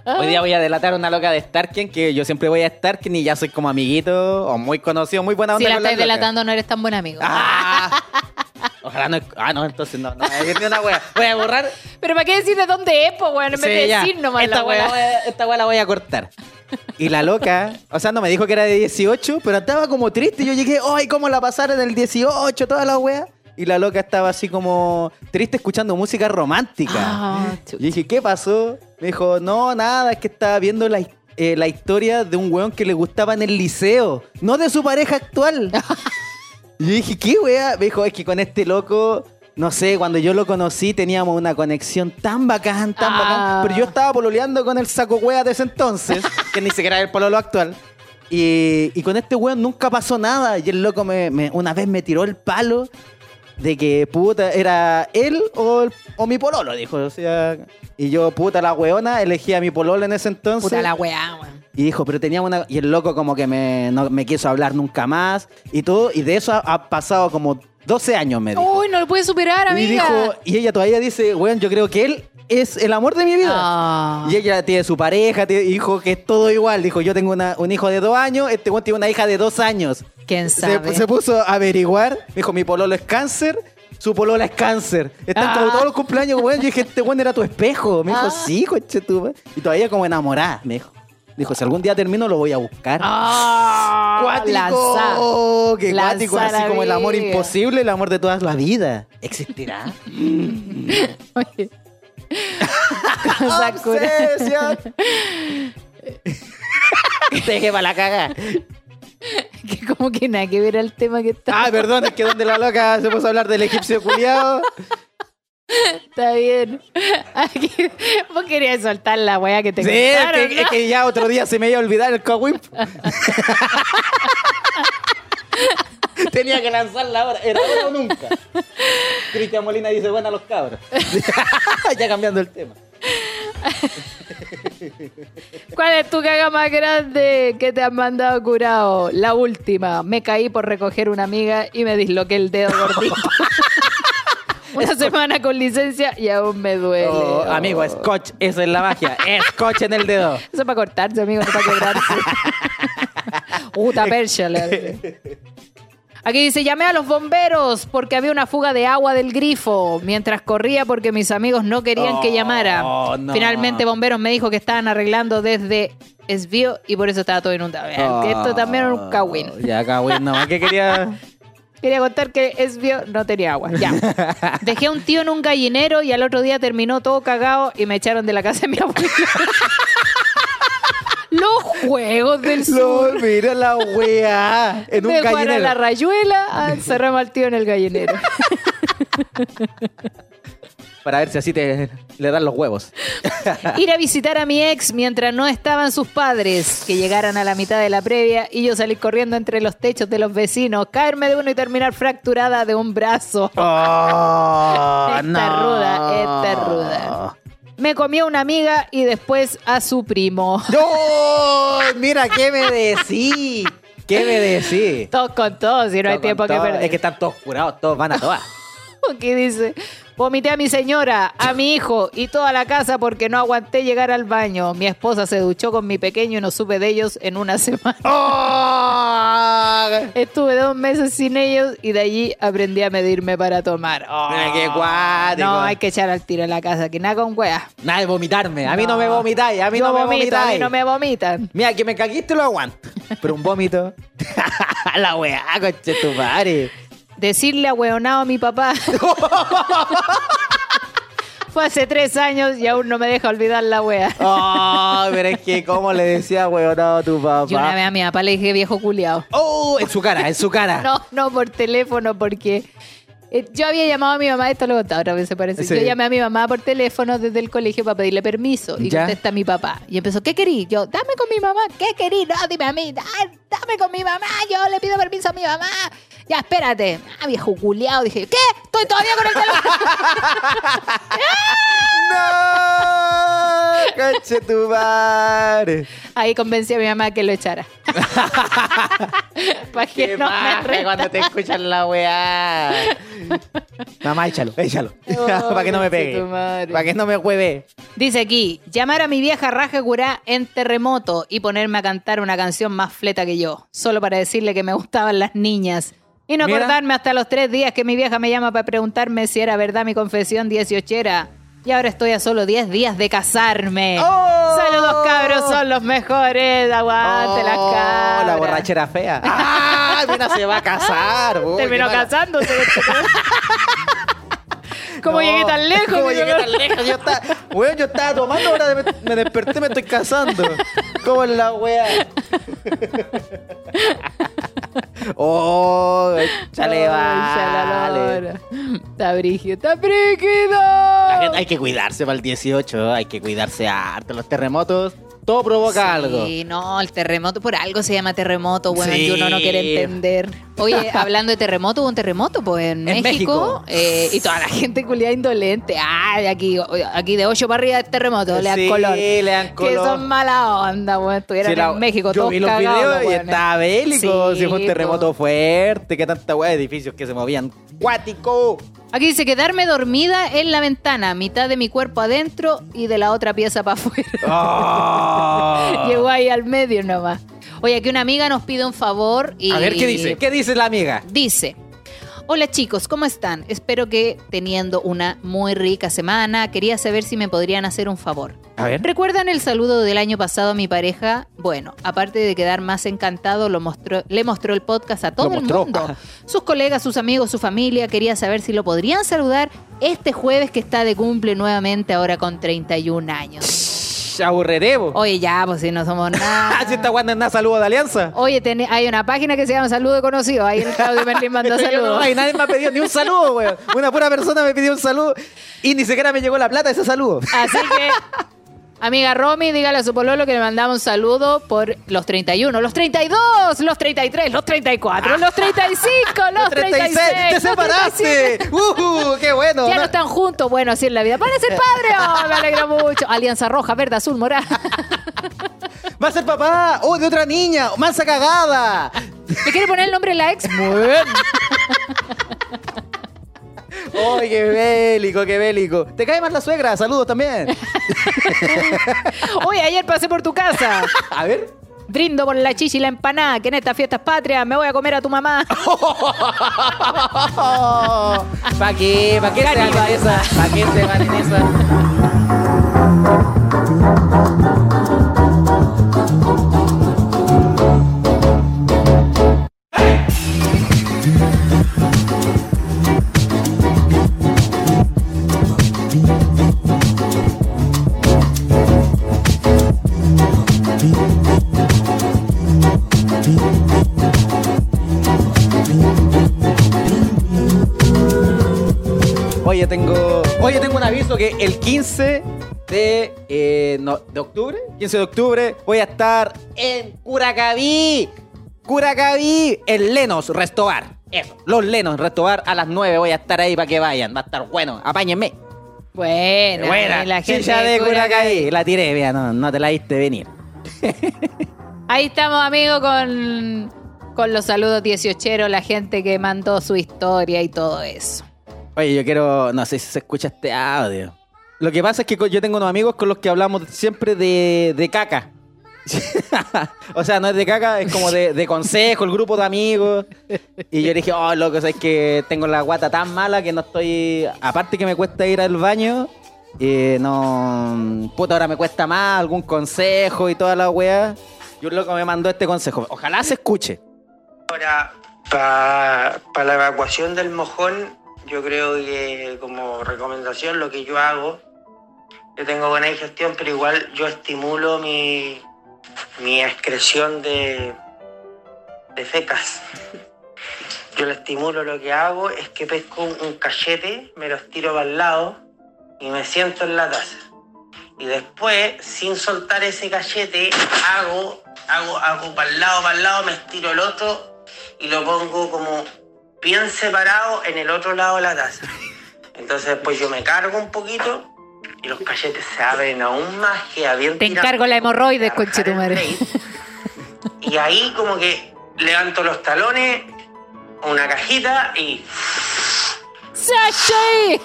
Hoy día voy a delatar a una loca de Starken, que yo siempre voy a Starken y ya soy como amiguito o muy conocido, muy buena onda
Si la
con locas.
delatando, no eres tan buen amigo.
Ah. Ojalá no. Ah, no, entonces no. no es ni una wea. Voy a borrar.
Pero ¿para qué decir de dónde es, po, weón? En vez de decir nomás
esta
la
wea Esta wea la voy a cortar. Y la loca, o sea, no me dijo que era de 18, pero estaba como triste. Yo llegué, ay, ¿cómo la pasaron del 18? Toda la wea. Y la loca estaba así como triste escuchando música romántica.
Ah.
Y dije, ¿qué pasó? Me dijo, no, nada, es que estaba viendo la, eh, la historia de un weón que le gustaba en el liceo, no de su pareja actual. y yo dije, ¿qué wea? Me dijo, es que con este loco, no sé, cuando yo lo conocí teníamos una conexión tan bacán, tan
Ah.
bacán. Pero yo estaba pololeando con el saco wea de ese entonces, que ni siquiera era el pololo actual. Y, y con este weón nunca pasó nada. Y el loco me, me- una vez me tiró el palo de que puta era él o, el- o mi pololo, dijo. O sea, y yo, puta la weona, elegí a mi pololo en ese entonces.
Puta la weá, weón.
Y dijo, pero tenía una. Y el loco como que me, no me quiso hablar nunca más. Y todo. Y de eso ha, ha pasado como 12 años, me dijo.
Uy, no lo puedes superar,
y
amiga.
dijo, y ella todavía dice, weón, yo creo que él es el amor de mi vida.
Ah.
Y ella tiene su pareja, tiene hijo que es todo igual. Dijo, yo tengo una- un hijo de dos años, este weón tiene una hija de dos años.
¿Quién
Se,
sabe?
se puso a averiguar. Me dijo, mi pololo es cáncer, su polola es cáncer. Están
Ah.
como todos los cumpleaños, weón. Yo dije, este weón era tu espejo. Me dijo,
Ah.
sí, coche tú. Y todavía como enamorada, me dijo. Dijo, si algún día termino, lo voy a buscar.
Ah.
Oh, ¡Qué cuático! Así como el amor imposible, el amor de toda la vida. ¿Existirá?
Oye.
Obsesión. Te dejé para la caga.
Que como que nada que ver al tema que está.
Ah, perdón, es que donde la loca se puso a hablar del egipcio culiado.
Está bien. Aquí, vos querías soltar la weá que te
Sí, es que,
¿no?
es que ya otro día se me iba a olvidar el cowimp. Tenía que lanzarla ahora. ¿Era ahora o nunca? Cristian Molina dice, buena los cabros. ya cambiando el tema.
¿Cuál es tu caga más grande que te han mandado curado? La última. Me caí por recoger una amiga y me disloqué el dedo gordito. una semana con licencia y aún me duele.
Oh,
Oh.
amigo, scotch, esa es la magia. Scotch en el dedo.
Eso es para cortarse, amigo, no para quebrarse. Puta percha. Aquí dice, llamé a los bomberos porque había una fuga de agua del grifo mientras corría porque mis amigos no querían que
Oh,
llamara.
no.
Finalmente bomberos me dijo que estaban arreglando desde Esbío y por eso estaba todo inundado. Que esto también era un cagüín.
Oh, Ya, cagüín, no. ¿Qué quería?
Quería contar que Esbío no tenía agua. Ya. Dejé a un tío en un gallinero y al otro día terminó todo cagado y me echaron de la casa de mi abuelo. Lo Los juegos del sur.
Mira la weá. En un
de
gallinero.
la rayuela, a encerramos al tío en el gallinero.
Para ver si así te le dan los huevos.
Ir a visitar a mi ex mientras no estaban sus padres, que llegaran a la mitad de la previa y yo salir corriendo entre los techos de los vecinos, caerme de uno y terminar fracturada de un brazo.
Oh,
Esta ruda, esta ruda. Me comió una amiga y después a su primo.
¡No! Mira, ¿qué me decís? ¿Qué me decís?
Todos con todos, si no hay tiempo que
todo.
perder.
Es que están todos curados, todos van a todas.
Aquí dice, vomité a mi señora, a mi hijo y toda la casa porque no aguanté llegar al baño. Mi esposa se duchó con mi pequeño y no supe de ellos en una semana.
¡Oh!
Estuve dos meses sin ellos y de allí aprendí a medirme para tomar. Oh,
qué cuático.
No, hay que echar al tiro en la casa, que nada con weas.
Nada de vomitarme. A mí no, me vomitáis, a mí
Yo
no me
vomito,
vomitáis.
a mí no me vomitan.
Mira, que me caguiste lo aguanto. Pero un vómito. la weá, coche tu madre.
Decirle a hueonado a mi papá. Fue hace tres años y aún no me deja olvidar la wea.
Oh, pero es que, ¿cómo le decía huevonado a tu papá?
Yo una vez a mi papá le dije viejo culiao.
Oh, en su cara, en su cara.
No, no por teléfono, porque eh, yo había llamado a mi mamá, esto lo he contado otra vez, se parece.
Sí.
Yo llamé a mi mamá por teléfono desde el colegio para pedirle permiso. Y
Ya.
contesta mi papá. Y empezó, ¿qué querí? Yo, dame con mi mamá. ¿Qué querí? No, dime a mí. Da- Dame con mi mamá. Yo le pido permiso a mi mamá. Ya, espérate. Ah, viejo culiao. Dije, ¿qué? Estoy todavía con el teléfono.
¡No! ¡Coche tu madre!
Ahí convencí a mi mamá que lo echara. para que
¡Qué
no me
cuando te escuchan la weá! Mamá, échalo, échalo.
Oh,
Para que no me
conche
pegue. Para que no me hueve.
Dice aquí, llamar a mi vieja raja curá en terremoto y ponerme a cantar una canción más fleta que yo, solo para decirle que me gustaban las niñas. Y no
Mira.
acordarme hasta los tres días que mi vieja me llama para preguntarme si era verdad mi confesión dieciochera. Y ahora estoy a solo 10 días de casarme.
¡Oh!
Saludos cabros, son los mejores. Aguante las
Oh,
cabras.
La borrachera fea. ¡Ah! Mira, se va a casar. Uy,
Terminó casándose. ¿Cómo
No,
llegué tan lejos?
¿Cómo llegué tan lejos? Yo estaba, weón, yo estaba tomando, ahora me, me desperté, me estoy casando. ¿Cómo es la wea? oh, vale.
chalalora. Está brígido, está brígido.
Hay que cuidarse para el 18, hay que cuidarse harto. Los terremotos, todo provoca algo.
Sí, no, el terremoto, por algo se llama terremoto, bueno,
Sí.
y uno no quiere entender. Oye, hablando de terremoto, hubo un terremoto pues en,
En
México,
México.
eh, y toda la gente culiada indolente. Ay, aquí, aquí de 8 para arriba es terremoto, le dan
Sí,
color.
le dan
Que
color.
son mala onda, weón. Estuvieran en México,
yo
todos
vi los
cagados,
videos y estaba bélico.
Sí,
si fue un terremoto
po.
fuerte, que tanta weá, edificios que se movían. ¡Cuático!
Aquí dice quedarme dormida en la ventana, mitad de mi cuerpo adentro y de la otra pieza para afuera.
Ah.
Llegó ahí al medio nomás. Oye, aquí una amiga nos pide un favor y...
A ver, ¿qué dice? ¿Qué dice la amiga?
Dice, hola chicos, ¿cómo están? Espero que teniendo una muy rica semana, quería saber si me podrían hacer un favor.
A ver.
¿Recuerdan el saludo del año pasado a mi pareja? Bueno, aparte de quedar más encantado, lo mostró, le mostró el podcast a todo el mundo. Sus colegas, sus amigos, su familia. Quería saber si lo podrían saludar este jueves que está de cumple nuevamente ahora con 31 años.
Aburreremos.
Oye, ya, pues si no somos nada.
Así está Wanda en nada saludo de alianza.
Oye, ten- hay una página que se llama Saludo Conocido. Ahí el Claudio Merlin mandó
Yo no,
saludos.
ay, nadie me ha pedido ni un saludo, weón. Una pura persona me pidió un saludo y ni siquiera me llegó la plata ese saludo.
Así que, amiga Romy, dígale a su pololo que le mandamos un saludo por los 31, los 32, los 33, los 34, los 35, los 36.
¡Te separaste!
35.
¡Uh! ¡Qué bueno!
Ya
¿no?
están juntos, bueno, así en la vida. ¡Van a ser padre! ¡Oh, me alegro mucho! Alianza roja, verde, azul, morada.
¡Va a ser papá! ¡Oh, de otra niña! ¡Mansa cagada!
¿Le quiere poner el nombre de la ex? Muy bien.
¡Ay, qué bélico, qué bélico! ¿Te cae más la suegra? Saludos también.
Oye, ayer pasé por tu casa.
A ver.
Brindo por la chichi y la empanada, que en estas fiestas patrias me voy a comer a tu mamá.
¿Para qué? ¿Para qué en esa? ¿Para qué en esa? Tengo. Oye, tengo un aviso que el 15 de, eh, no, de octubre, 15 de octubre, voy a estar en Curacaví. Curacaví, en Lenos Restobar. Eso, los Lenos Restobar a las 9 voy a estar ahí para que vayan. Va a estar bueno. Apáñenme.
Bueno,
Buena,
y la gente
chicha de
Curacaví.
La tiré, mira, no, no te la diste venir.
Ahí estamos, amigos, con, con los saludos 18 la gente que mandó su historia y todo eso.
Oye, yo quiero. No sé si se escucha este audio. Lo que pasa es que yo tengo unos amigos con los que hablamos siempre de, de caca. o sea, no es de caca, es como de, de consejo, el grupo de amigos. Y yo dije, oh, loco, es que tengo la guata tan mala que no estoy. Aparte que me cuesta ir al baño, eh, no. Puta, ahora me cuesta más algún consejo y toda la weá. Y un loco me mandó este consejo. Ojalá se escuche.
Ahora, para la evacuación del mojón, yo creo que como recomendación lo que yo hago, yo tengo buena digestión, pero igual yo estimulo mi, mi excreción de, de fecas. Yo lo estimulo, lo que hago es que pesco un, un cachete, me los tiro para el lado y me siento en la taza. Y después, sin soltar ese cachete, hago, hago, hago para el lado, para el lado, me estiro el otro y lo pongo como bien separado en el otro lado de la taza. Entonces después yo me cargo un poquito y los cachetes se abren aún más que bien
Te encargo la hemorroides, conchetumare.
Y ahí como que levanto los talones, una cajita y,
¡Sashi!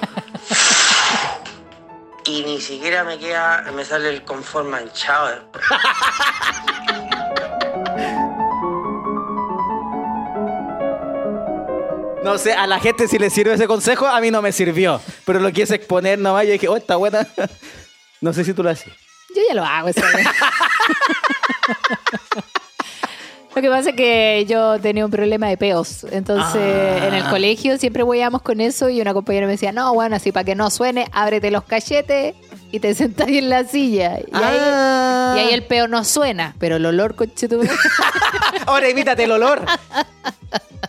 y ni siquiera me queda, me sale el confort manchado después.
No sé, a la gente si le sirve ese consejo, a mí no me sirvió. Pero lo quise exponer nomás y dije, oh, está buena. No sé si tú lo haces.
Yo ya lo hago esa. Lo que pasa es que yo tenía un problema de peos. Entonces,
Ah.
en el colegio siempre hueábamos con eso y una compañera me decía, no, bueno, así para que no suene, ábrete los cachetes y te sentás en la silla. Y,
Ah.
ahí, y ahí el peo no suena, pero el olor, conchetumare.
Ahora imítate el olor.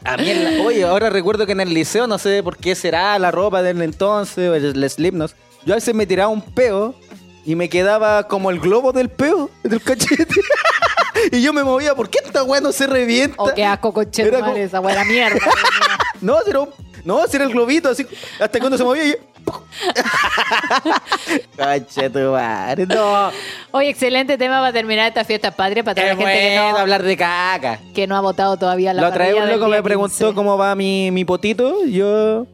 A mí en la- oye, ahora recuerdo que en el liceo, no sé por qué será la ropa del entonces, o el, Slipknot, yo a veces me tiraba un peo y me quedaba como el globo del peo, del cachete. y yo me movía, ¿por qué esta weá no se revienta?
O qué asco,
Era como-
esa buena mierda.
No, si era un- no, si era el globito, así, hasta cuando se movía y... Conchetumare, no.
Oye, excelente tema para terminar esta fiesta patria, para la gente que no,
hablar de caca.
que no ha votado todavía la
La otra vez un loco me preguntó
15.
cómo va mi, mi potito. Yo.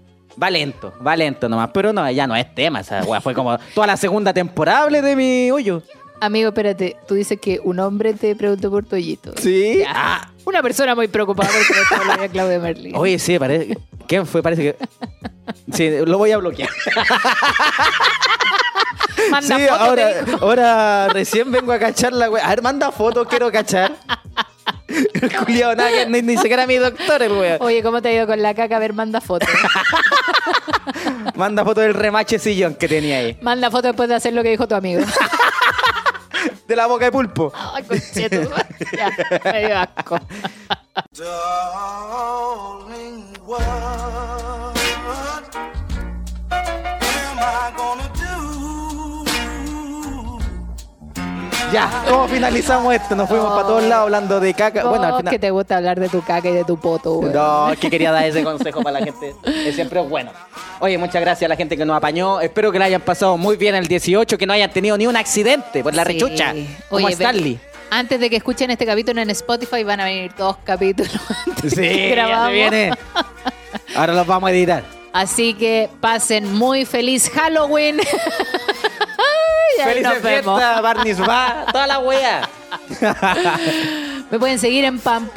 Va lento, va lento nomás. Pero no, ya no es tema. Esa weá fue como toda la segunda temporada hablé de mi hoyo.
Amigo, espérate, tú dices que un hombre te preguntó por tu hoyito.
Sí.
Ya.
Ah.
Una persona muy preocupada por de Claudia Merlin.
Oye, sí, parece. ¿Quién fue? Parece que. Sí, lo voy a bloquear.
Manda
sí,
foto,
ahora, ahora recién vengo a cachar la weá. A ver, manda fotos, quiero cachar. Culiao, nada, que ni, ni siquiera mi doctor, el weón.
Oye, ¿cómo te ha ido con la caca? A ver, manda foto.
Manda fotos del remache sillón que tenía ahí.
manda foto después de hacer lo que dijo tu amigo.
De la boca de pulpo.
Ay, conchetu. Ya, me dio asco.
Ya, ¿cómo finalizamos esto? Nos fuimos para todos lados hablando de caca. Bueno, al final.
que te gusta hablar de tu caca y de tu poto, güey.
No, es que quería dar ese consejo para la gente. Que siempre es bueno. Oye, muchas gracias a la gente que nos apañó. Espero que la hayan pasado muy bien el 18, que no hayan tenido ni un accidente por la
Sí.
rechucha. Como
Oye,
Stanley.
Antes de que escuchen este capítulo en Spotify van a venir dos capítulos antes
Sí,
que
ya se
grabamos.
viene. Ahora los vamos a editar.
Así que pasen muy feliz Halloween. Y
Feliz
nos vemos.
fiesta, Barnis va, toda la wea.
Me pueden seguir en pam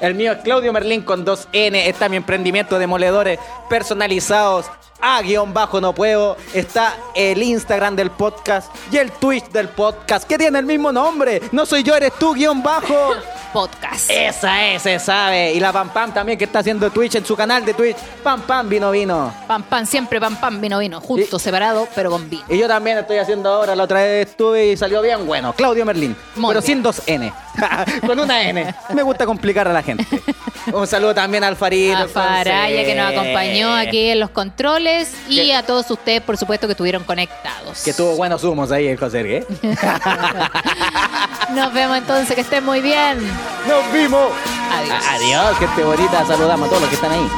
El mío es Claudio Merlín con 2N. Está mi emprendimiento de moledores personalizados. A guion bajo no puedo. Está el Instagram del podcast y el Twitch del podcast que tiene el mismo nombre. No soy yo, eres tú, guion bajo.
Podcast.
Esa es, se sabe. Y la Pam Pam también que está haciendo Twitch en su canal de Twitch. Pam Pam vino vino.
Pam pam, siempre pam pam, vino vino. Justo,
Y-
separado, pero con vino.
Y yo también estoy haciendo ahora. La otra vez estuve y salió bien bueno. Claudio Merlín.
Muy
pero
bien.
sin 2N. Con una N. Me gusta complicar a la gente. Un saludo también al Farito.
A Faraya que nos acompañó aquí en los controles y a todos ustedes, por supuesto, que estuvieron conectados.
Que tuvo buenos humos ahí el José, ¿eh?
Nos vemos entonces, que estén muy bien.
¡Nos vimos!
Adiós.
Adiós, gente bonita. Saludamos a todos los que están ahí.